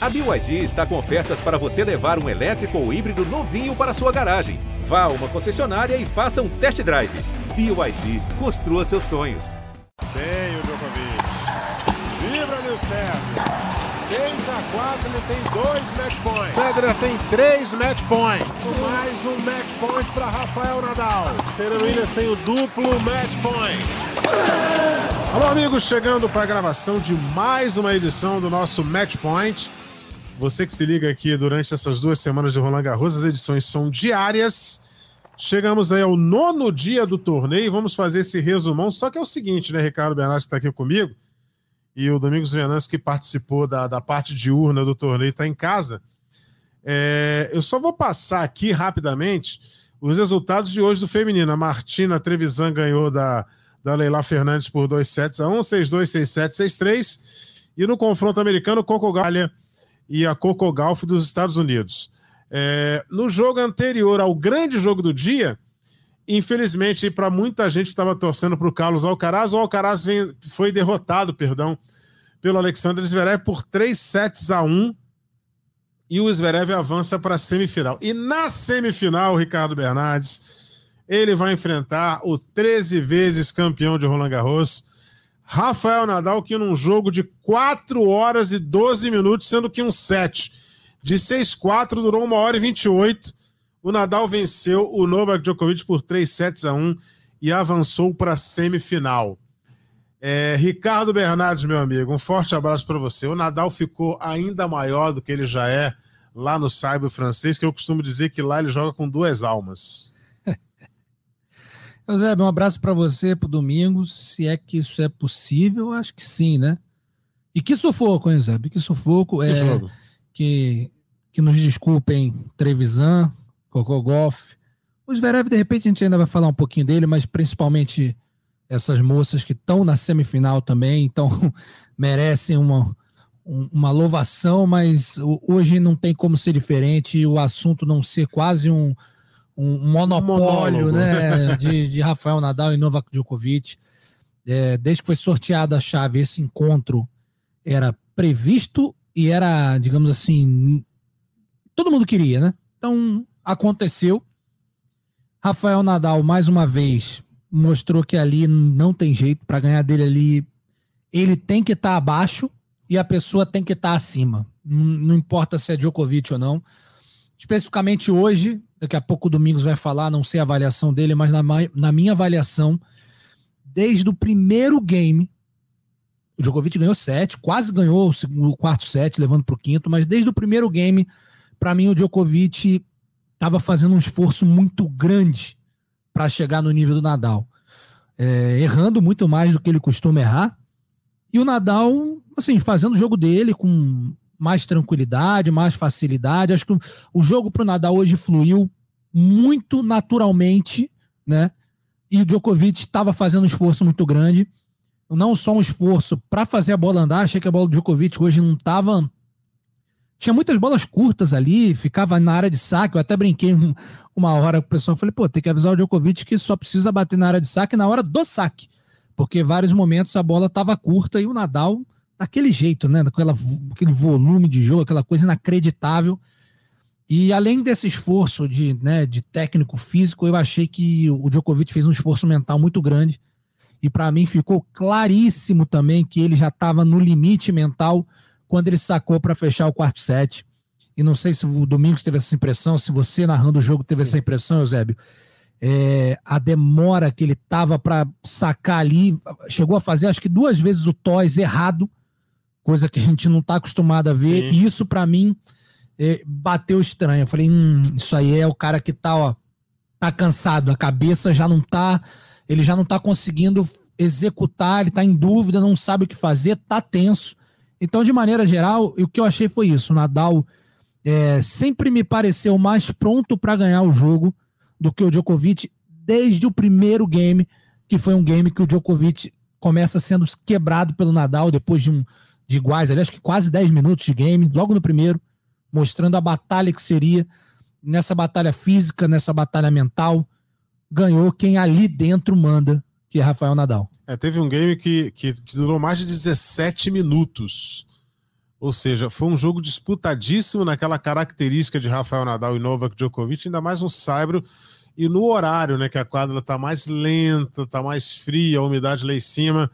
A BYD está com ofertas para você levar um elétrico ou híbrido novinho para sua garagem. Vá a uma concessionária e faça um test drive. BYD, construa seus sonhos. Bem o Djokovic. Vibra, Nil Sérgio. 6 a 4 ele tem dois match points. Federer tem três match points. Mais um match point para Rafael Nadal. Serena Williams tem o duplo match point. Alô, amigos, chegando para a gravação de mais uma edição do nosso Match Point. Você que se liga aqui durante essas duas semanas de Roland Garros, as edições são diárias. Chegamos aí ao nono dia do torneio, vamos fazer esse resumão. Só que é o seguinte, né, Ricardo Bernardo está aqui comigo e o Domingos Venâncio, que participou da, da parte diurna do torneio, está em casa. É, eu só vou passar aqui rapidamente os resultados de hoje do feminino. A Martina Trevisan ganhou da, da Leila Fernandes por 2 sets a 1, 6-2, 6-7, 6-3. E no confronto americano, Coco Galha e a Coco Golf dos Estados Unidos. É, no jogo anterior ao grande jogo do dia, infelizmente, para muita gente estava torcendo para o Carlos Alcaraz, o Alcaraz vem, foi derrotado, perdão, pelo Alexander Zverev por 3 sets a 1 e o Zverev avança para a semifinal. E na semifinal, Ricardo Bernardes, ele vai enfrentar o 13 vezes campeão de Roland Garros, Rafael Nadal, que num jogo de 4 horas e 12 minutos, sendo que um set de 6-4 durou 1 hora e 28. O Nadal venceu o Novak Djokovic por 3 sets a 1 e avançou para a semifinal. É, Ricardo Bernardes, meu amigo, um forte abraço para você. O Nadal ficou ainda maior do que ele já é lá no Saiba francês, que eu costumo dizer que lá ele joga com duas almas. Eusébio, um abraço para você pro domingo. Se é que isso é possível, acho que sim, né? E que sufoco, hein, Eusébio? Que sufoco. Que é. Que, que nos desculpem, Trevisan, Coco Golf. O Zverev, de repente, a gente ainda vai falar um pouquinho dele, mas principalmente essas moças que estão na semifinal também, então merecem uma, um- uma louvação, mas ho- hoje não tem como ser diferente, o assunto não ser quase um, um monopólio monólogo. né, de, de Rafael Nadal e Novak Djokovic. É, desde que foi sorteada a chave, esse encontro era previsto e era, digamos assim, todo mundo queria, né? Então aconteceu. Rafael Nadal, mais uma vez, mostrou que ali não tem jeito para ganhar dele ali. Ele tem que estar abaixo e a pessoa tem que estar acima. Não, não importa se é Djokovic ou não. Especificamente hoje, daqui a pouco o Domingos vai falar, não sei a avaliação dele, mas na, na minha avaliação, desde o primeiro game, o Djokovic ganhou sete, quase ganhou o, segundo, o quarto set, levando para o quinto, mas desde o primeiro game, para mim o Djokovic estava fazendo um esforço muito grande para chegar no nível do Nadal. É, errando muito mais do que ele costuma errar. E o Nadal, assim, fazendo o jogo dele com mais tranquilidade, mais facilidade. Acho que o- jogo para o Nadal hoje fluiu muito naturalmente, né? E o Djokovic estava fazendo um esforço muito grande. Não só um esforço para fazer a bola andar, achei que a bola do Djokovic hoje não estava. Tinha muitas bolas curtas ali, ficava na área de saque. Eu até brinquei um- uma hora com o pessoal. Falei, pô, tem que avisar o Djokovic que só precisa bater na área de saque na hora do saque. Porque vários momentos a bola estava curta e o Nadal, daquele jeito, né? Daquela, aquele volume de jogo, aquela coisa inacreditável. E além desse esforço de, né, de técnico físico, eu achei que o Djokovic fez um esforço mental muito grande. E para mim ficou claríssimo também que ele já estava no limite mental quando ele sacou para fechar o quarto set. E não sei se o Domingos teve essa impressão, se você narrando o jogo teve essa impressão, Eusébio. É, a demora que ele tava para sacar ali, chegou a fazer acho que duas vezes o toys errado, coisa que a gente não está acostumado a ver. Sim. E isso para mim é, bateu estranho. Eu falei, hum, isso aí é o cara que tá, ó, tá cansado, a cabeça já não tá, ele já não tá conseguindo executar, ele tá em dúvida, não sabe o que fazer, tá tenso. Então, de maneira geral, o que eu achei foi isso. O Nadal é, sempre me pareceu mais pronto para ganhar o jogo do que o Djokovic desde o primeiro game, que foi um game que o Djokovic começa sendo quebrado pelo Nadal depois de um de iguais, ali, acho que quase 10 minutos de game, logo no primeiro, mostrando a batalha que seria nessa batalha física, nessa batalha mental, ganhou quem ali dentro manda, que é Rafael Nadal. É, teve um game que, que, que durou mais de 17 minutos. Ou seja, foi um jogo disputadíssimo naquela característica de Rafael Nadal e Novak Djokovic, ainda mais um Saibro e no horário, né, que a quadra está mais lenta, está mais fria, a umidade lá em cima.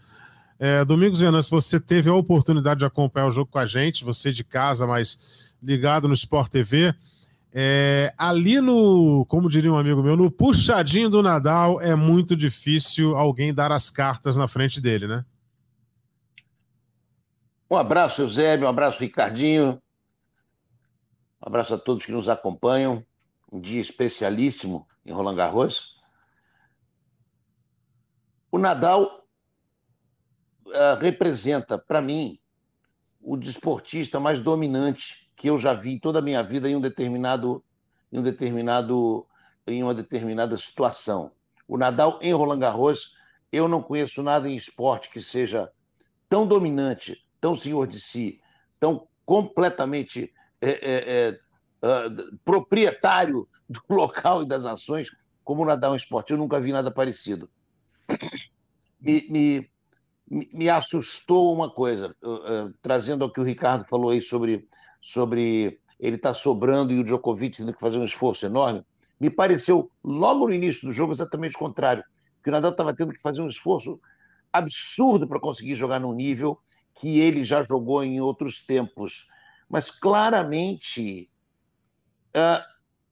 É, Domingos Venâncio, você teve a oportunidade de acompanhar o jogo com a gente, você de casa, mas ligado no Sport TV. É, ali no, como diria um amigo meu, no puxadinho do Nadal é muito difícil alguém dar as cartas na frente dele, né? Um abraço, Eusébio, um abraço, Ricardinho. Um abraço a todos que nos acompanham. Um dia especialíssimo em Roland Garros. O Nadal uh, representa, para mim, o desportista mais dominante que eu já vi em toda a minha vida em um determinado, em um determinado, em uma determinada situação. O Nadal em Roland Garros, eu não conheço nada em esporte que seja tão dominante, tão senhor de si, tão completamente é, é, é, proprietário do local e das ações como o Nadal em esporte. Eu nunca vi nada parecido. Me, me, me assustou uma coisa, uh, uh, trazendo ao que o Ricardo falou aí sobre, sobre ele estar tá sobrando e o Djokovic tendo que fazer um esforço enorme. Me pareceu, logo no início do jogo, exatamente o contrário. Que o Nadal estava tendo que fazer um esforço absurdo para conseguir jogar num nível que ele já jogou em outros tempos. Mas claramente uh,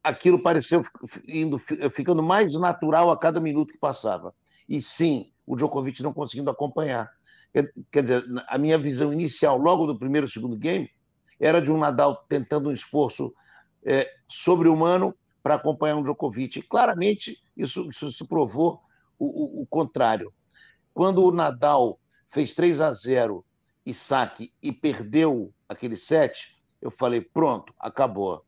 aquilo pareceu indo, ficando mais natural a cada minuto que passava. E sim, o Djokovic não conseguindo acompanhar. Quer dizer, a minha visão inicial, logo do primeiro segundo game, era de um Nadal tentando um esforço é, sobre-humano para acompanhar um Djokovic. Claramente, isso, isso se provou o, o, o, contrário. Quando o Nadal fez 3 a 0 e saque e perdeu aquele set, eu falei: pronto, acabou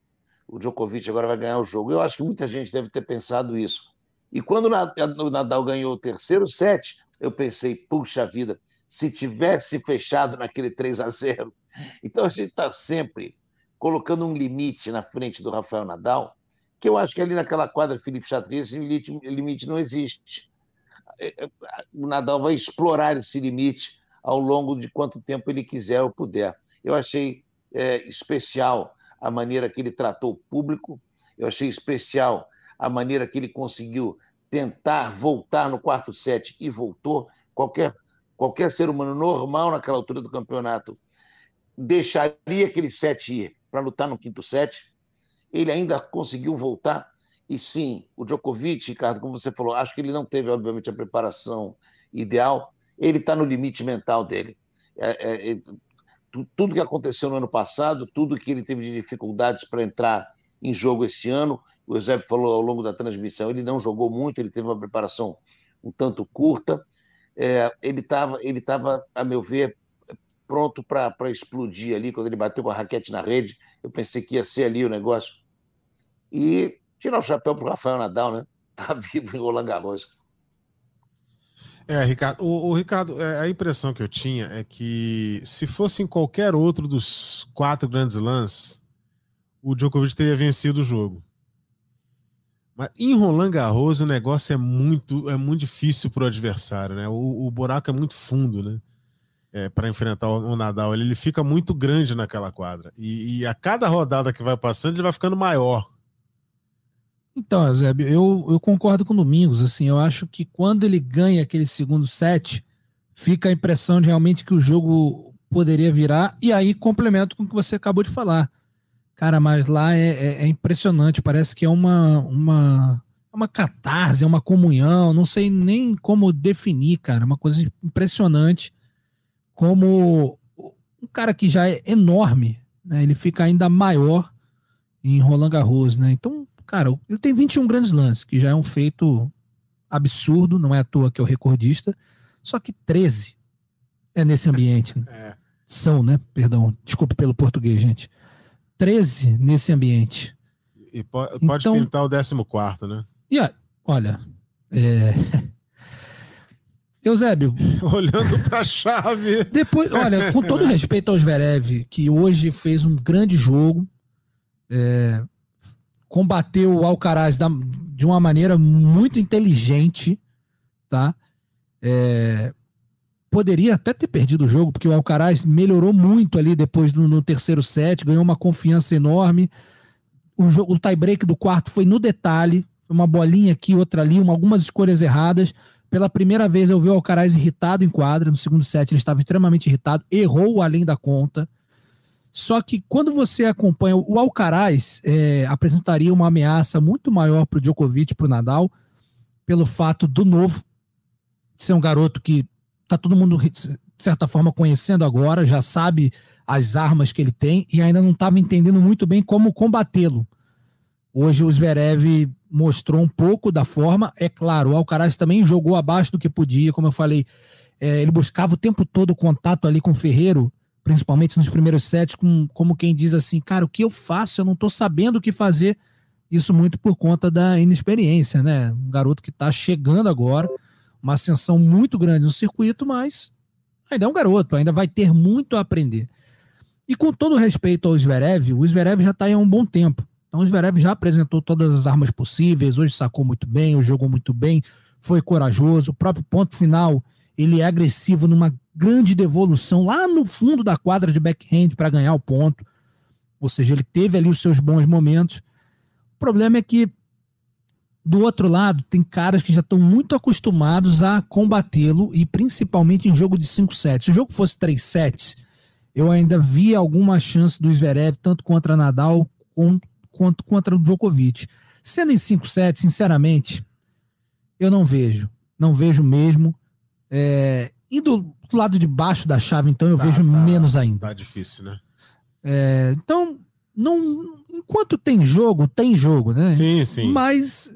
o Djokovic agora vai ganhar o jogo. Eu acho que muita gente deve ter pensado isso. E quando o Nadal ganhou o terceiro set, eu pensei, puxa vida, se tivesse fechado naquele 3 a 0 Então a gente está sempre colocando um limite na frente do Rafael Nadal, que eu acho que ali naquela quadra Felipe Chatriz, esse limite, limite não existe. É, é, o Nadal vai explorar esse limite ao longo de quanto tempo ele quiser ou puder. Eu achei é, especial a maneira que ele tratou o público, eu achei especial a maneira que ele conseguiu tentar voltar no quarto set e voltou. Qualquer, qualquer ser humano normal naquela altura do campeonato deixaria aquele set ir para lutar no quinto set. Ele ainda conseguiu voltar. E sim, o Djokovic, Ricardo, como você falou, acho que ele não teve, obviamente, a preparação ideal. Ele está no limite mental dele. É, é, tudo que aconteceu no ano passado, tudo que ele teve de dificuldades para entrar em jogo esse ano. O Eusébio falou ao longo da transmissão, ele não jogou muito, ele teve uma preparação um tanto curta. É, ele estava, ele tava, a meu ver, pronto para explodir ali, quando ele bateu com a raquete na rede. Eu pensei que ia ser ali o negócio. E tirar o chapéu para o Rafael Nadal, né? Tá vivo em Roland Garros. É, Ricardo, o, o, Ricardo, é, a impressão que eu tinha é que se fosse em qualquer outro dos quatro grandes lãs, o Djokovic teria vencido o jogo. Mas em Roland Garros o negócio é muito, é muito difícil para o adversário, né? O, o, buraco é muito fundo, né? É, para enfrentar o, Nadal, ele, ele, fica muito grande naquela quadra e, e a cada rodada que vai passando ele vai ficando maior. Então, Eusébio, eu, eu concordo com o Domingos. Assim, eu acho que quando ele ganha aquele segundo set, fica a impressão de realmente que o jogo poderia virar. E aí complemento com o que você acabou de falar. Cara, mas lá é, é, é impressionante. Parece que é uma, uma, uma catarse, é uma comunhão. Não sei nem como definir, cara. Uma coisa impressionante. Como um cara que já é enorme, né, ele fica ainda maior em Roland Garros, né? Então Cara, ele tem 21 grandes lances, que já é um feito absurdo, não é à toa que é o recordista. Só que 13 é nesse ambiente. Né? É. São, né? Perdão, desculpe pelo português, gente. 13 nesse ambiente. E pode, pode então, pintar o 14, né? E olha, é... Eusébio. Olhando para a chave. Depois, olha, com todo respeito ao Zverev, que hoje fez um grande jogo, é, combateu o Alcaraz da, de uma maneira muito inteligente, tá? É, poderia até ter perdido o jogo, porque o Alcaraz melhorou muito ali depois do, no terceiro set, ganhou uma confiança enorme. O, jogo, o tie-break do quarto foi no detalhe, uma bolinha aqui, outra ali, uma, algumas escolhas erradas. Pela primeira vez eu vi o Alcaraz irritado em quadra. No segundo set ele estava extremamente irritado, errou além da conta. Só que quando você acompanha, o Alcaraz é, apresentaria uma ameaça muito maior para o Djokovic, para o Nadal, pelo fato do novo ser um garoto que está todo mundo, de certa forma, conhecendo agora, já sabe as armas que ele tem e ainda não estava entendendo muito bem como combatê-lo. Hoje o Zverev mostrou um pouco da forma. É claro, o Alcaraz também jogou abaixo do que podia, como eu falei. É, ele buscava o tempo todo o contato ali com o Ferreiro, principalmente nos primeiros sets, com, como quem diz assim, cara, o que eu faço? Eu não estou sabendo o que fazer. Isso muito por conta da inexperiência, né? Um garoto que está chegando agora, uma ascensão muito grande no circuito, mas ainda é um garoto, ainda vai ter muito a aprender. E com todo respeito ao Zverev, o Zverev já está aí há um bom tempo. Então o Zverev já apresentou todas as armas possíveis, hoje sacou muito bem, hoje jogou muito bem, foi corajoso. O próprio ponto final, ele é agressivo numa grande devolução lá no fundo da quadra de backhand para ganhar o ponto. Ou seja, ele teve ali os seus bons momentos. O problema é que do outro lado, tem caras que já estão muito acostumados a combatê-lo e principalmente em jogo de 5 sets. Se o jogo fosse 3 sets, eu ainda via alguma chance do Zverev, tanto contra Nadal quanto contra o Djokovic. Sendo em 5 sets, sinceramente, eu não vejo. Não vejo mesmo. É, e do, do, lado de baixo da chave, então, eu tá, vejo tá, menos ainda. Tá difícil, né? É, então, não, enquanto tem jogo, tem jogo, né? Sim, sim. Mas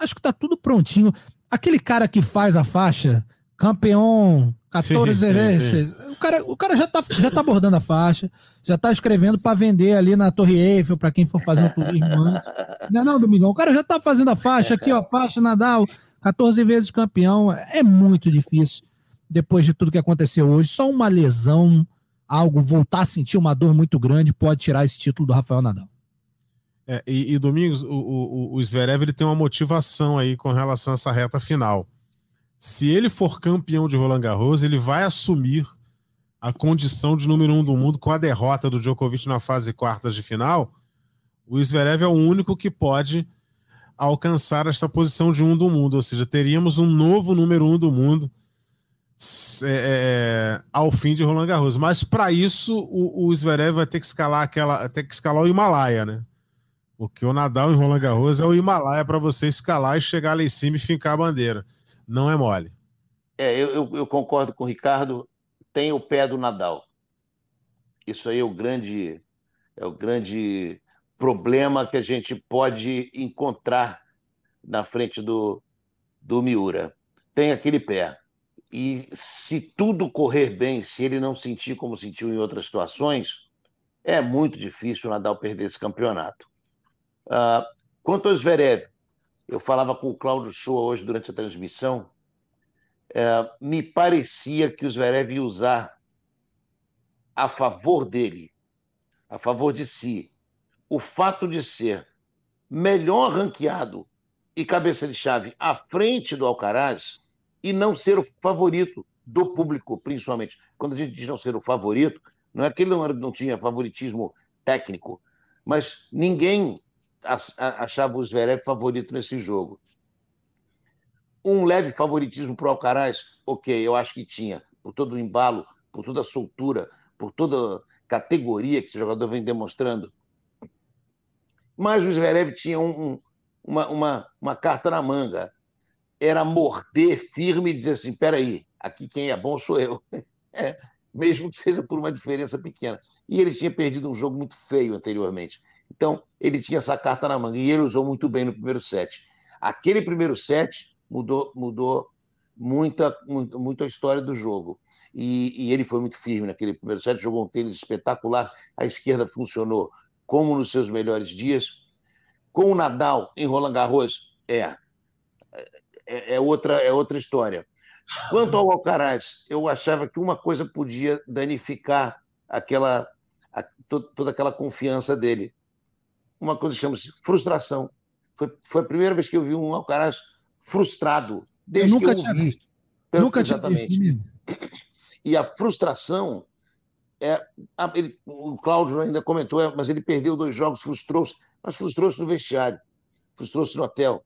acho que tá tudo prontinho. Aquele cara que faz a faixa, campeão 14 sim, sim, sim. O, cara, o cara já tá, já tá abordando a faixa, já tá escrevendo para vender ali na Torre Eiffel, para quem for fazer um turismo Não, não, Domingão. O cara já tá fazendo a faixa aqui, ó, faixa Nadal, 14 vezes campeão. É muito difícil depois de tudo que aconteceu hoje. Só uma lesão, algo, voltar a sentir uma dor muito grande pode tirar esse título do Rafael Nadal. É, e, e, Domingos, o, o, o Zverev ele tem uma motivação aí com relação a essa reta final se ele for campeão de Roland Garros, ele vai assumir a condição de número um do mundo com a derrota do Djokovic na fase quartas de final. O Zverev é o único que pode alcançar esta posição de um do mundo, ou seja, teríamos um novo número um do mundo é, é, ao fim de Roland Garros. Mas para isso o, o Zverev vai ter que escalar aquela, ter que escalar o Himalaia, né? Porque o Nadal em Roland Garros é o Himalaia para você escalar e chegar lá em cima e fincar a bandeira não é mole. É, eu, eu, concordo com o Ricardo. Tem o pé do Nadal. Isso aí é o grande, é o grande problema que a gente pode encontrar na frente do, do Miura. Tem aquele pé. E se tudo correr bem, se ele não sentir como sentiu em outras situações, é muito difícil o Nadal perder esse campeonato. Uh, quanto ao Zverev, eu falava com o Cláudio Shoa hoje durante a transmissão, é, me parecia que o Zverev ia usar a favor dele, a favor de si, o fato de ser melhor ranqueado e cabeça de chave à frente do Alcaraz e não ser o favorito do público, principalmente. Quando a gente diz não ser o favorito, não é que ele não, não tinha favoritismo técnico, mas ninguém achava o Zverev favorito nesse jogo. Um leve favoritismo para o Alcaraz, ok, eu acho que tinha, por todo o embalo, por toda a soltura, por toda a categoria que esse jogador vem demonstrando. Mas o Zverev tinha um, um, uma, uma, uma carta na manga. Era morder firme e dizer assim: peraí, aqui quem é bom sou eu. É, mesmo que seja por uma diferença pequena. E ele tinha perdido um jogo muito feio anteriormente. Então, ele tinha essa carta na manga e ele usou muito bem no primeiro set. Aquele primeiro set mudou, mudou muita, muito, a história do jogo. E, e, ele foi muito firme naquele primeiro set, jogou um tênis espetacular, a esquerda funcionou como nos seus melhores dias. Com o Nadal em Roland Garros, é, é, é outra, é outra história. Quanto ao Alcaraz, eu achava que uma coisa podia danificar aquela, a, toda aquela confiança dele uma coisa que chama-se frustração. Foi, foi a primeira vez que eu vi um Alcaraz frustrado. Desde eu nunca que eu tinha vi. visto. Nunca exatamente. tinha visto. E a frustração é. Ele, o Cláudio ainda comentou, é, mas ele perdeu dois jogos, frustrou-se, mas frustrou-se no vestiário, frustrou-se no hotel.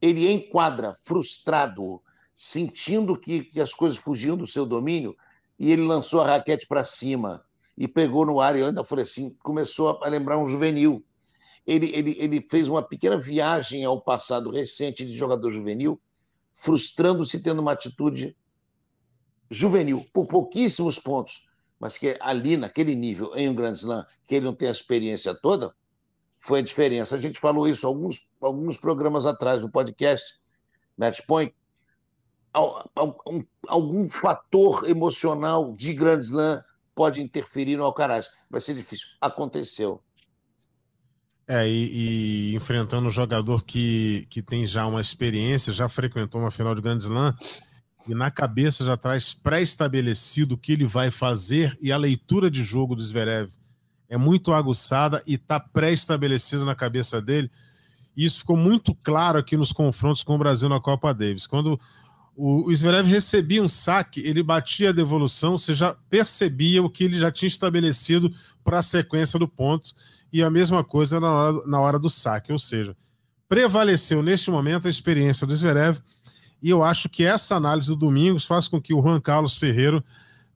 Ele enquadra frustrado, sentindo que, que as coisas fugiam do seu domínio, e ele lançou a raquete para cima e pegou no ar. E eu ainda falei assim: começou a lembrar um juvenil. Ele, ele, ele fez uma pequena viagem ao passado recente de jogador juvenil, frustrando-se tendo uma atitude juvenil, por pouquíssimos pontos, mas que ali, naquele nível, em um Grand Slam, que ele não tem a experiência toda, foi a diferença. A gente falou isso alguns, alguns programas atrás no podcast Matchpoint. Algum, algum fator emocional de Grand Slam pode interferir no Alcaraz. Vai ser difícil. Aconteceu. É, e, e, enfrentando um jogador que, que tem já uma experiência, já frequentou uma final de Grand Slam, e na cabeça já traz pré-estabelecido o que ele vai fazer, e a leitura de jogo do Zverev é muito aguçada e está pré-estabelecido na cabeça dele. E isso ficou muito claro aqui nos confrontos com o Brasil na Copa Davis. Quando o, o Zverev recebia um saque, ele batia a devolução, você já percebia o que ele já tinha estabelecido para a sequência do ponto, e a mesma coisa na hora, na hora do saque, ou seja, prevaleceu neste momento a experiência do Zverev, e eu acho que essa análise do Domingos faz com que o Juan Carlos Ferreiro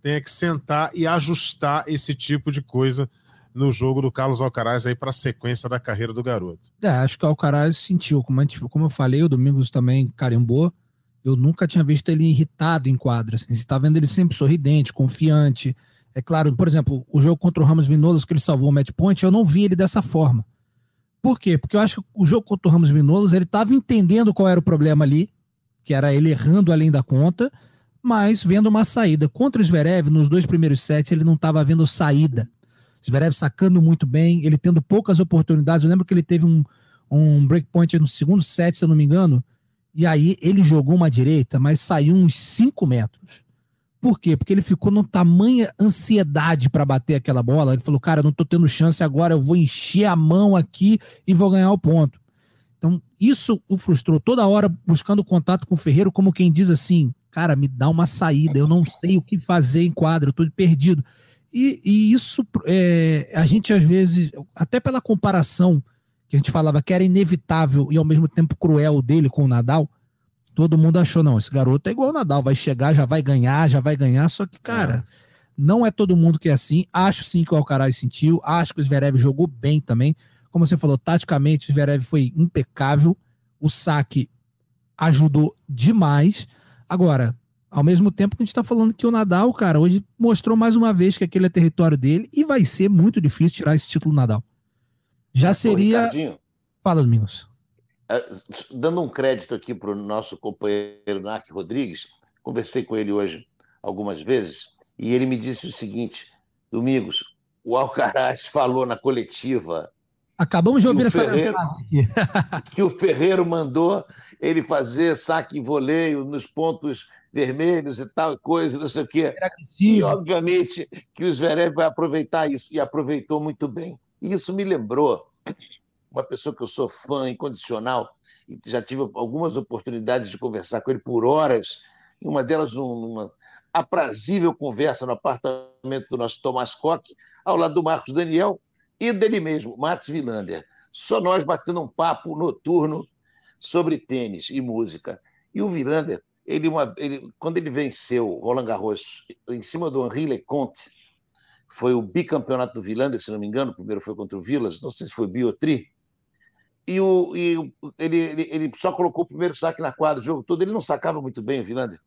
tenha que sentar e ajustar esse tipo de coisa no jogo do Carlos Alcaraz aí para a sequência da carreira do garoto. É, acho que o Alcaraz sentiu, como, eu falei, o Domingos também carimbou, eu nunca tinha visto ele irritado em quadra. Assim, você está vendo ele sempre sorridente, confiante. É claro, por exemplo, o jogo contra o Ramos Vinolas, que ele salvou o match point, eu não vi ele dessa forma. Por quê? Porque eu acho que o jogo contra o Ramos Vinolas, ele estava entendendo qual era o problema ali, que era ele errando além da conta, mas vendo uma saída. Contra o Zverev, nos dois primeiros sets, ele não estava vendo saída. Zverev sacando muito bem, ele tendo poucas oportunidades. Eu lembro que ele teve um, um breakpoint no segundo set, se eu não me engano, e aí ele jogou uma direita, mas saiu uns 5 metros. Por quê? Porque ele ficou numa tamanha ansiedade para bater aquela bola. Ele falou, cara, não tô tendo chance agora, eu vou encher a mão aqui e vou ganhar o ponto. Então, isso o frustrou toda hora buscando contato com o Ferreiro, como quem diz assim, cara, me dá uma saída, eu não sei o que fazer em quadro, eu tô perdido. E, e isso é, a gente às vezes, até pela comparação que a gente falava que era inevitável e ao mesmo tempo cruel dele com o Nadal, todo mundo achou, não, esse garoto é igual o Nadal, vai chegar, já vai ganhar, já vai ganhar, só que, cara, é. não é todo mundo que é assim. Acho sim que o Alcaraz sentiu, acho que o Zverev jogou bem também. Como você falou, taticamente o Zverev foi impecável, o saque ajudou demais. Agora, ao mesmo tempo que a gente está falando que o Nadal, cara, hoje mostrou mais uma vez que aquele é território dele e vai ser muito difícil tirar esse título Nadal. Já seria. Fala, Domingos. É, dando um crédito aqui para o nosso companheiro Narc Rodrigues, conversei com ele hoje algumas vezes e ele me disse o seguinte: Domingos, o Alcaraz falou na coletiva. Acabamos de ouvir essa Ferreiro, aqui. que o Ferreiro mandou ele fazer saque e voleio nos pontos vermelhos e tal, coisa, não sei o quê. E, obviamente, que o Zverev vai aproveitar isso, e aproveitou muito bem. E isso me lembrou uma pessoa que eu sou fã incondicional e já tive algumas oportunidades de conversar com ele por horas, uma delas numa aprazível conversa no apartamento do nosso Tomás Koch, ao lado do Marcos Daniel e dele mesmo, Matos Vilander. Só nós batendo um papo noturno sobre tênis e música. E o Vilander, ele, uma, ele, quando ele venceu Roland Garros em cima do Henri Leconte, foi o bicampeonato do Vilander, se não me engano, o primeiro foi contra o Vilas, não sei se foi Biotri, e, o, e ele, ele, ele, só colocou o primeiro saque na quadra o jogo todo, ele não sacava muito bem Vilander,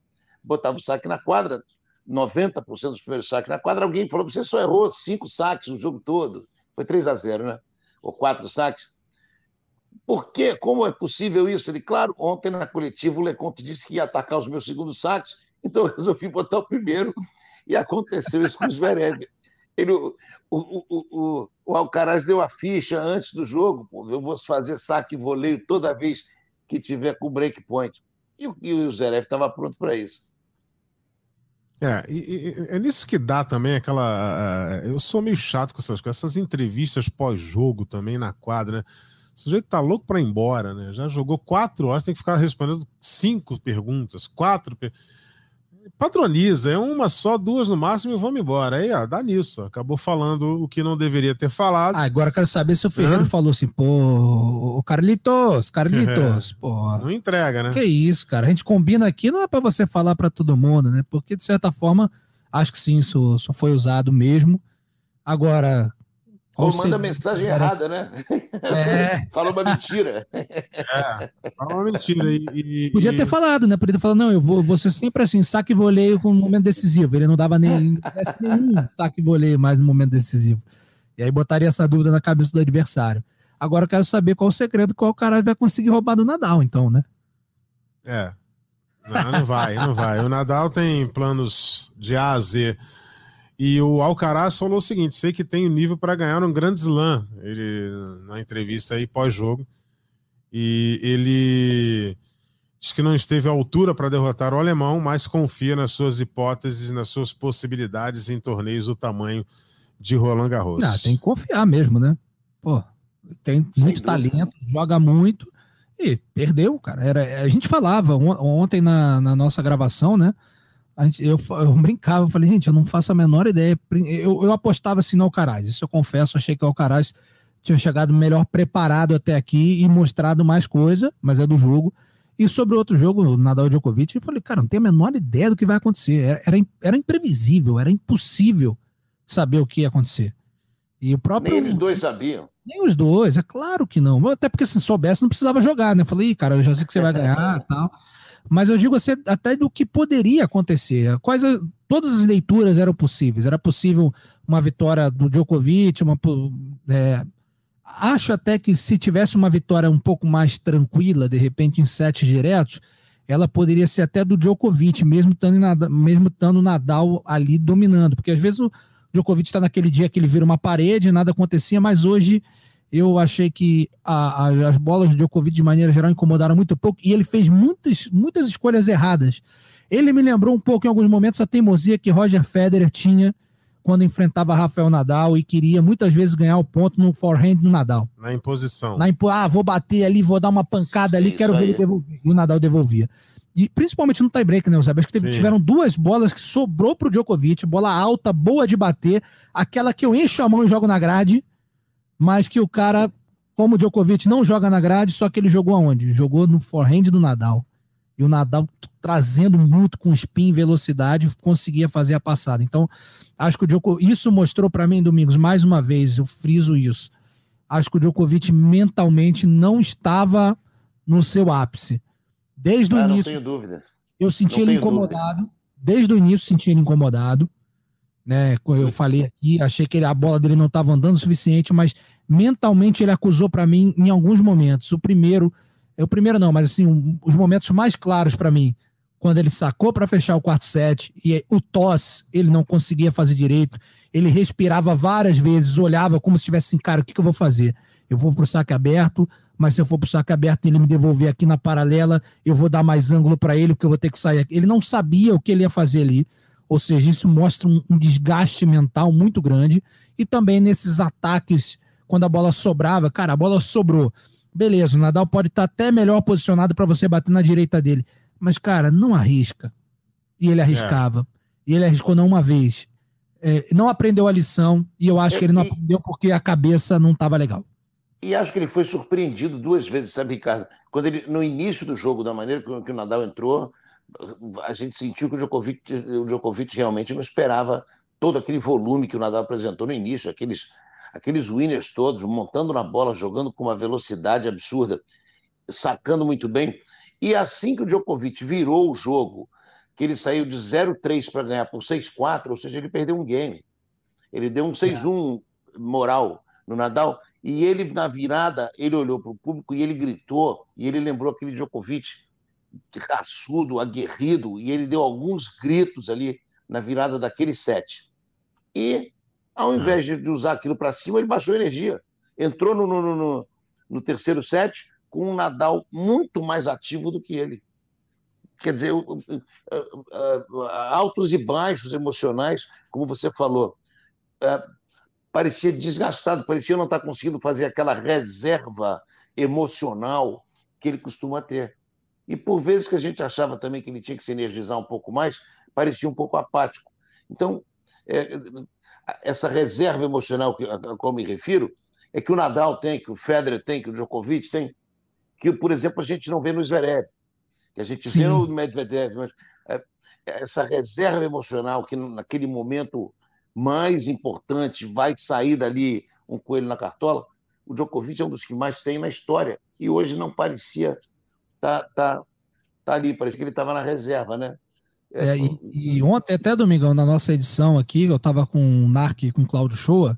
botava o saque na quadra, 90% dos primeiros saques na quadra, alguém falou, você só errou cinco saques no jogo todo, foi 3 a 0 né? Ou quatro saques. Por quê? Como é possível isso? Ele, claro, ontem na coletiva o Leconte disse que ia atacar os meus segundos saques, então eu resolvi botar o primeiro e aconteceu isso com o Zverev. Ele, o, o, o, o, Alcaraz deu a ficha antes do jogo. Pô, eu vou fazer saque e voleio toda vez que tiver com break point. E, e o Zverev estava pronto para isso. É, e, e, é nisso que dá também aquela. Uh, eu sou meio chato com essas essas entrevistas pós-jogo também na quadra, né? O sujeito tá louco para ir embora, né? Já jogou quatro horas, tem que ficar respondendo cinco perguntas, quatro perguntas Padroniza, é uma só, duas no máximo e vamos embora. Aí, ó, dá nisso. Acabou falando o que não deveria ter falado. Ah, agora quero saber se o Ferreiro falou assim, pô, o Carlitos, Carlitos, é, pô. Não entrega, né? Que isso, cara. A gente combina aqui, não é para você falar para todo mundo, né? Porque, de certa forma, acho que sim, isso, isso foi usado mesmo. Agora, ou manda mensagem era... errada, né? É. Fala uma mentira. É, fala uma mentira. E, e, Podia ter falado, né? Podia ter falado, não, eu vou, vou ser sempre assim, saque e voleio com um momento decisivo. Ele não dava nem nenhum saque e voleio mais no momento decisivo. E aí botaria essa dúvida na cabeça do adversário. Agora eu quero saber qual o segredo, qual o cara vai conseguir roubar do Nadal, então, né? É. Não, não vai, não vai. O Nadal tem planos de A a Z e o Alcaraz falou o seguinte: sei que tem o nível para ganhar um grande slam. Ele na entrevista aí pós-jogo. E ele diz que não esteve à altura para derrotar o alemão, mas confia nas suas hipóteses, nas suas possibilidades em torneios do tamanho de Roland Garros. Ah, tem que confiar mesmo, né? Pô, tem muito talento, joga muito e perdeu, cara. Era, a gente falava ontem na, na nossa gravação, né? Gente, eu, eu brincava, eu falei, gente, eu não faço a menor ideia. Eu, eu apostava assim no Alcaraz, isso eu confesso, achei que o Alcaraz tinha chegado melhor preparado até aqui e mostrado mais coisa, mas é do jogo. E sobre o outro jogo, o Nadal e Djokovic, eu falei, cara, não tenho a menor ideia do que vai acontecer. Era, era, era imprevisível, era impossível saber o que ia acontecer. E o próprio. Nem eles dois sabiam. Nem os dois, é claro que não. Até porque se soubesse, não precisava jogar, né? Eu falei, cara, eu já sei que você vai ganhar tal. Mas eu digo assim, até do que poderia acontecer. Quais todas as leituras eram possíveis. Era possível uma vitória do Djokovic, uma, é, acho até que se tivesse uma vitória um pouco mais tranquila, de repente em sete diretos, ela poderia ser até do Djokovic, mesmo estando, mesmo estando Nadal ali dominando, porque às vezes o Djokovic está naquele dia que ele vira uma parede, nada acontecia, mas hoje eu achei que a, a, as bolas do Djokovic, de maneira geral, incomodaram muito pouco e ele fez muitas, muitas escolhas erradas. Ele me lembrou um pouco, em alguns momentos, a teimosia que Roger Federer tinha quando enfrentava Rafael Nadal e queria muitas vezes ganhar o ponto no forehand do Nadal. Na imposição. Na impo ah, vou bater ali, vou dar uma pancada ali, Isso quero aí. ver ele devolver. E o Nadal devolvia. E principalmente no tie-break, né, Sabe? Acho que teve, tiveram duas bolas que sobrou pro Djokovic, bola alta, boa de bater, aquela que eu encho a mão e jogo na grade, mas que o cara, como o Djokovic, não joga na grade, só que ele jogou aonde? Jogou no forehand do Nadal. E o Nadal trazendo muito com spin, velocidade, conseguia fazer a passada. Então, acho que o Djokovic, isso mostrou para mim, Domingos, mais uma vez, eu friso isso. Acho que o Djokovic mentalmente não estava no seu ápice. Desde ah, o início. Não tenho dúvida. Eu senti não ele incomodado. Dúvida. Desde o início senti ele incomodado né? Eu falei aqui, achei que a bola dele não estava andando o suficiente, mas mentalmente ele acusou para mim em alguns momentos. O primeiro, é o primeiro não, mas assim, um, os momentos mais claros para mim, quando ele sacou para fechar o quarto set e o toss ele não conseguia fazer direito, ele respirava várias vezes, olhava como se estivesse assim, cara, o que, que eu vou fazer? Eu vou pro saque aberto, mas se eu for pro saque aberto e ele me devolver aqui na paralela, eu vou dar mais ângulo para ele, porque eu vou ter que sair aqui. Ele não sabia o que ele ia fazer ali. Ou seja, isso mostra um, um desgaste mental muito grande. E também nesses ataques, quando a bola sobrava, cara, a bola sobrou. Beleza, o Nadal pode estar até melhor posicionado para você bater na direita dele. Mas, cara, não arrisca. E ele arriscava. É. E ele arriscou não uma vez. É, não aprendeu a lição. E eu acho que ele não aprendeu porque a cabeça não estava legal. E acho que ele foi surpreendido duas vezes, sabe, Ricardo? Quando ele, no início do jogo, da maneira que o Nadal entrou, a gente sentiu que o Djokovic, o Djokovic realmente não esperava todo aquele volume que o Nadal apresentou no início, aqueles, aqueles winners todos, montando na bola, jogando com uma velocidade absurda, sacando muito bem. E assim que o Djokovic virou o jogo, que ele saiu de 0-3 para ganhar por 6-4, ou seja, ele perdeu um game. Ele deu um 6-1 moral no Nadal, e ele, na virada, ele olhou para o público e ele gritou, e ele lembrou aquele Djokovic raçudo, aguerrido, e ele deu alguns gritos ali na virada daquele set. E, ao invés de usar aquilo para cima, ele baixou energia. Entrou no, no, no, no, terceiro set com um Nadal muito mais ativo do que ele. Quer dizer, altos e baixos emocionais, como você falou. É, parecia desgastado, parecia não estar conseguindo fazer aquela reserva emocional que ele costuma ter. E por vezes que a gente achava também que ele tinha que se energizar um pouco mais, parecia um pouco apático. Então, é, essa reserva emocional que, a qual me refiro é que o Nadal tem, que o Federer tem, que o Djokovic tem, que, por exemplo, a gente não vê no Zverev, que a gente Sim. vê no Medvedev, mas é, essa reserva emocional que naquele momento mais importante vai sair dali um coelho na cartola, o Djokovic é um dos que mais tem na história. E hoje não parecia tá, tá, tá ali, parecia que ele estava na reserva, né? É, e, e, ontem, até domingão, na nossa edição aqui, eu estava com o Narc e com o Claudio Shoa,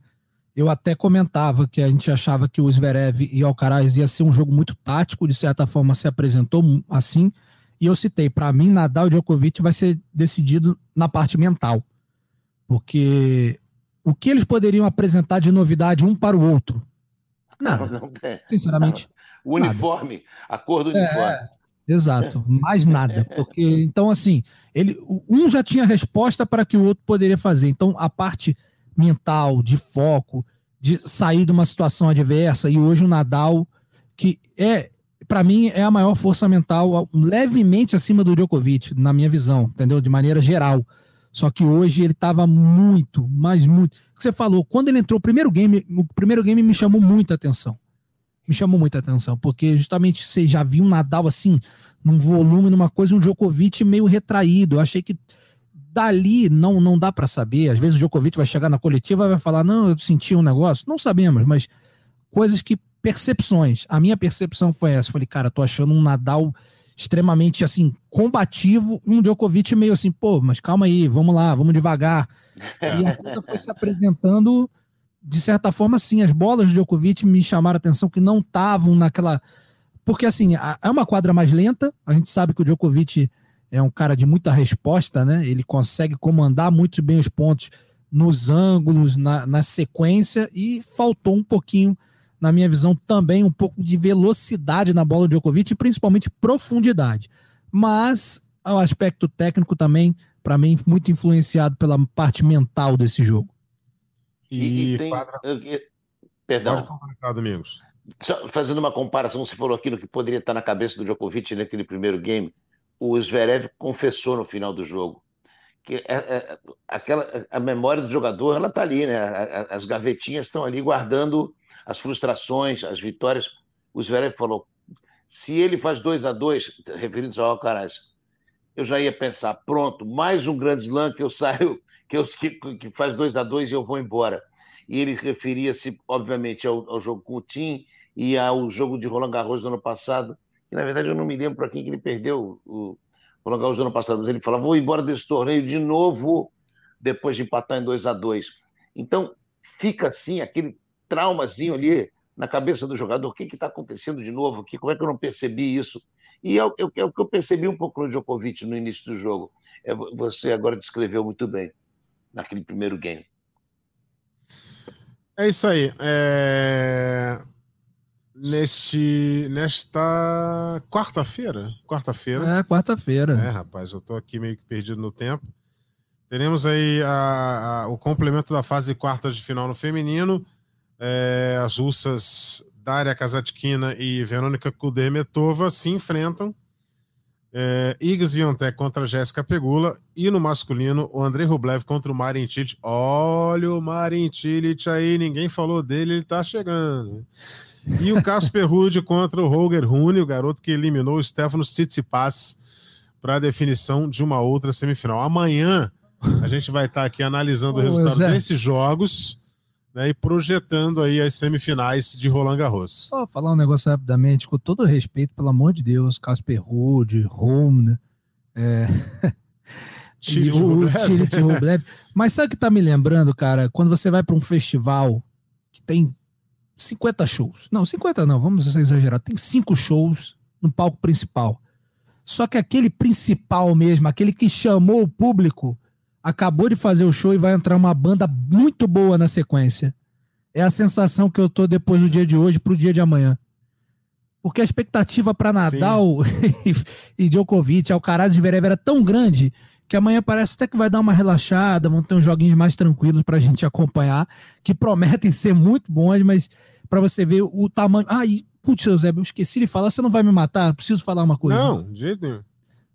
eu até comentava que a gente achava que o Zverev e Alcaraz ia ser um jogo muito tático, de certa forma se apresentou assim, e eu citei, para mim, Nadal e Djokovic vai ser decidido na parte mental. Porque o que eles poderiam apresentar de novidade um para o outro? Nada. Não, não Sinceramente. O uniforme, nada. a cor do uniforme. É, exato, mais nada. Porque, então, assim, ele, um já tinha resposta para que o outro poderia fazer. Então, a parte mental, de foco, de sair de uma situação adversa, e hoje o Nadal, que é, para mim, é a maior força mental, levemente acima do Djokovic, na minha visão, entendeu? De maneira geral. Só que hoje ele estava muito, mas muito. O que você falou, quando ele entrou, o primeiro game, o primeiro game me chamou muita atenção. Me chamou muita atenção, porque justamente você já viu um Nadal assim, num volume, numa coisa, um Djokovic meio retraído. Eu achei que dali não não dá para saber. Às vezes o Djokovic vai chegar na coletiva e vai falar: "Não, eu senti um negócio". Não sabemos, mas coisas que percepções. A minha percepção foi essa. Falei: "Cara, tô achando um Nadal extremamente assim combativo, um Djokovic meio assim, pô, mas calma aí, vamos lá, vamos devagar. E a coisa foi se apresentando de certa forma, sim, as bolas do Djokovic me chamaram a atenção que não estavam naquela. Porque, assim, é uma quadra mais lenta. A gente sabe que o Djokovic é um cara de muita resposta, né? Ele consegue comandar muito bem os pontos nos ângulos, na, na sequência, e faltou um pouquinho na minha visão, também um pouco de velocidade na bola do Djokovic principalmente profundidade. Mas o aspecto técnico também, para mim, muito influenciado pela parte mental desse jogo. E, e tem... quadra... Perdão. Pode Domingos. Só fazendo uma comparação, você falou aquilo que poderia estar na cabeça do Djokovic naquele primeiro game. O Zverev confessou no final do jogo que é, é, aquela, a memória do jogador ela está ali, né? As gavetinhas estão ali guardando as frustrações, as vitórias. O Zverev falou: se ele faz 2 a 2 referindo-se ao Alcaraz, eu já ia pensar: pronto, mais um grande slam que eu saio, que, eu, que, que faz 2 a 2 e eu vou embora. E ele referia-se, obviamente, ao, ao, jogo com o Tim e ao jogo de Roland Garros do ano passado. E, na verdade, eu não me lembro para quem que ele perdeu o Roland Garros do ano passado. Mas ele falava: vou embora desse torneio de novo, depois de empatar em 2 a 2 Então, fica assim aquele traumazinho ali na cabeça do jogador. O que está acontecendo de novo aqui? Como é que eu não percebi isso? E é, o que eu percebi um pouco no Djokovic no início do jogo. É, você agora descreveu muito bem naquele primeiro game. É isso aí. É... Neste, nesta quarta-feira? Quarta-feira. É, quarta-feira. É, rapaz, eu tô aqui meio que perdido no tempo. Teremos aí a, a, o complemento da fase quartas de final no feminino é, as russas Daria Kazatkina e Verônica Kudermetova se enfrentam. É, Igas Viontek contra Jéssica Pegula e no masculino o Andrei Rublev contra o Marin Cilic. Olha o Marin Cilic aí, ninguém falou dele, ele tá chegando. E o Casper Ruud contra o Holger Rune, o garoto que eliminou o Stefano Tsitsipas para a definição de uma outra semifinal. Amanhã a gente vai estar tá aqui analisando o resultado desses jogos né, e projetando aí as semifinais de Roland Garros. Só falar um negócio rapidamente, com todo respeito, pelo amor de Deus, Casper Ruud, Rome, é... e o Tirit Rublev. Mas sabe o que tá me lembrando, cara? Quando você vai para um festival que tem 50 shows. Não, 50 não, vamos exagerar. Tem cinco shows no palco principal. Só que aquele principal mesmo, aquele que chamou o público, acabou de fazer o show e vai entrar uma banda muito boa na sequência. É a sensação que eu tô depois do dia de hoje pro dia de amanhã. Porque a expectativa para Nadal e, Djokovic, Alcaraz e Zverev era tão grande que amanhã parece até que vai dar uma relaxada, vão ter uns joguinhos mais tranquilos para a gente acompanhar, que prometem ser muito bons, mas para você ver o tamanho. Ah, e, putz, Zé, eu esqueci de falar, você não vai me matar? Preciso falar uma coisa. Não, de jeito nenhum.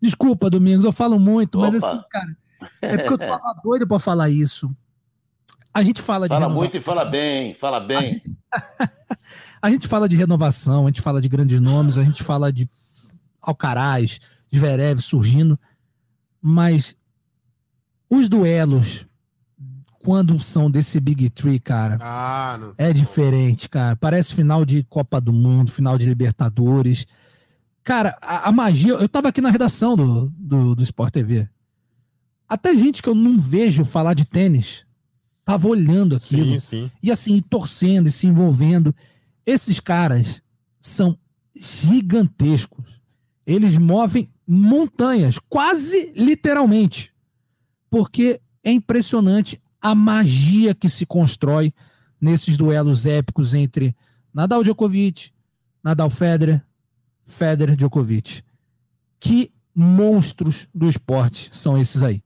Desculpa, Domingos, eu falo muito, Opa. mas assim, cara, É porque eu tava doido pra falar isso. A gente fala de. Fala muito e fala bem, fala A bem. gente... a gente fala de renovação, a gente fala de grandes nomes, a gente fala de Alcaraz, de Verev surgindo, mas os duelos, quando são desse Big Three, cara, Ah, não. é diferente, cara. Parece final de Copa do Mundo, final de Libertadores. Cara, a, a magia. Eu tava aqui na redação do, do, do Sport TV. Até gente que eu não vejo falar de tênis tava olhando aquilo. Sim, sim. E assim, torcendo e se envolvendo. Esses caras são gigantescos. Eles movem montanhas, quase literalmente. Porque é impressionante a magia que se constrói nesses duelos épicos entre Nadal Djokovic, Nadal Federer, Federer Djokovic. Que monstros do esporte são esses aí.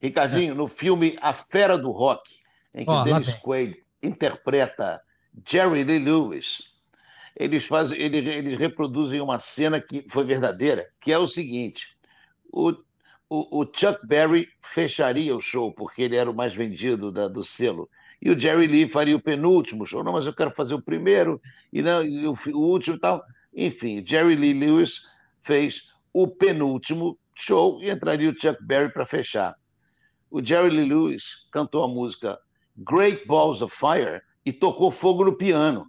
Ricardinho, no filme A Fera do Rock, em que lá Dennis. Quaid interpreta Jerry Lee Lewis, eles, fazem, eles, eles reproduzem uma cena que foi verdadeira, que é o seguinte: o, o, o Chuck Berry fecharia o show, porque ele era o mais vendido da- do selo. E o Jerry Lee faria o penúltimo show. Não, mas eu quero fazer o primeiro, e, não, e o, o último e tal. Enfim, Jerry Lee Lewis fez o penúltimo show e entraria o Chuck Berry para fechar o Jerry Lee Lewis cantou a música Great Balls of Fire e tocou fogo no piano.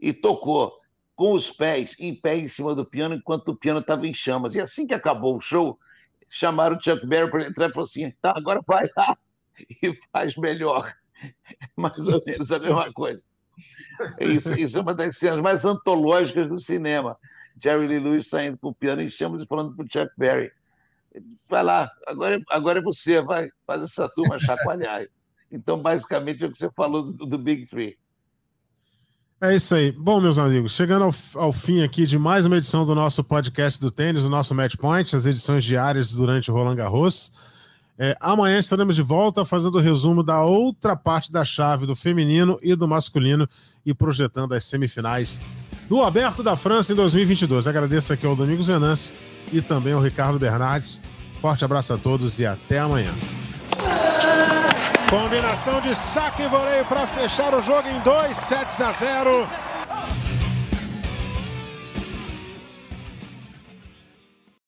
E tocou com os pés em pé em cima do piano enquanto o piano estava em chamas. E assim que acabou o show, chamaram o Chuck Berry para entrar e falou assim: tá, agora vai lá e faz melhor. Mais ou menos a mesma coisa. Isso, isso é uma das cenas mais antológicas do cinema. Jerry Lee Lewis saindo com o piano em chamas e falando para o Chuck Berry: vai lá, agora, é- agora é você, vai, faz essa turma chacoalhar. Então, basicamente, é o que você falou do, do Big Three. É isso aí. Bom, meus amigos, chegando ao, ao fim aqui de mais uma edição do nosso podcast do tênis, o nosso Match Point, as edições diárias durante o Roland Garros. É, amanhã estaremos de volta fazendo o resumo da outra parte da chave do feminino e do masculino e projetando as semifinais do Aberto da França em 2022. Agradeço aqui ao Domingos Venâncio e também ao Ricardo Bernardes. Forte abraço a todos e até amanhã. Combinação de saque e voleio para fechar o jogo em 2 sets a 0.